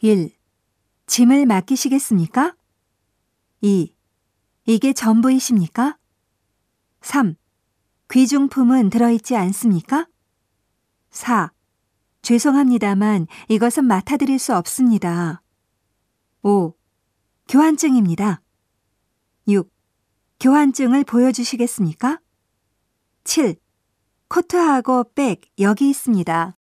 1. 짐을 맡기시겠습니까? 2. 이게 전부이십니까? 3. 귀중품은 들어있지 않습니까? 4. 죄송합니다만 이것은 맡아드릴 수 없습니다. 5. 교환증입니다. 6. 교환증을 보여주시겠습니까? 7. 코트하고 백 여기 있습니다.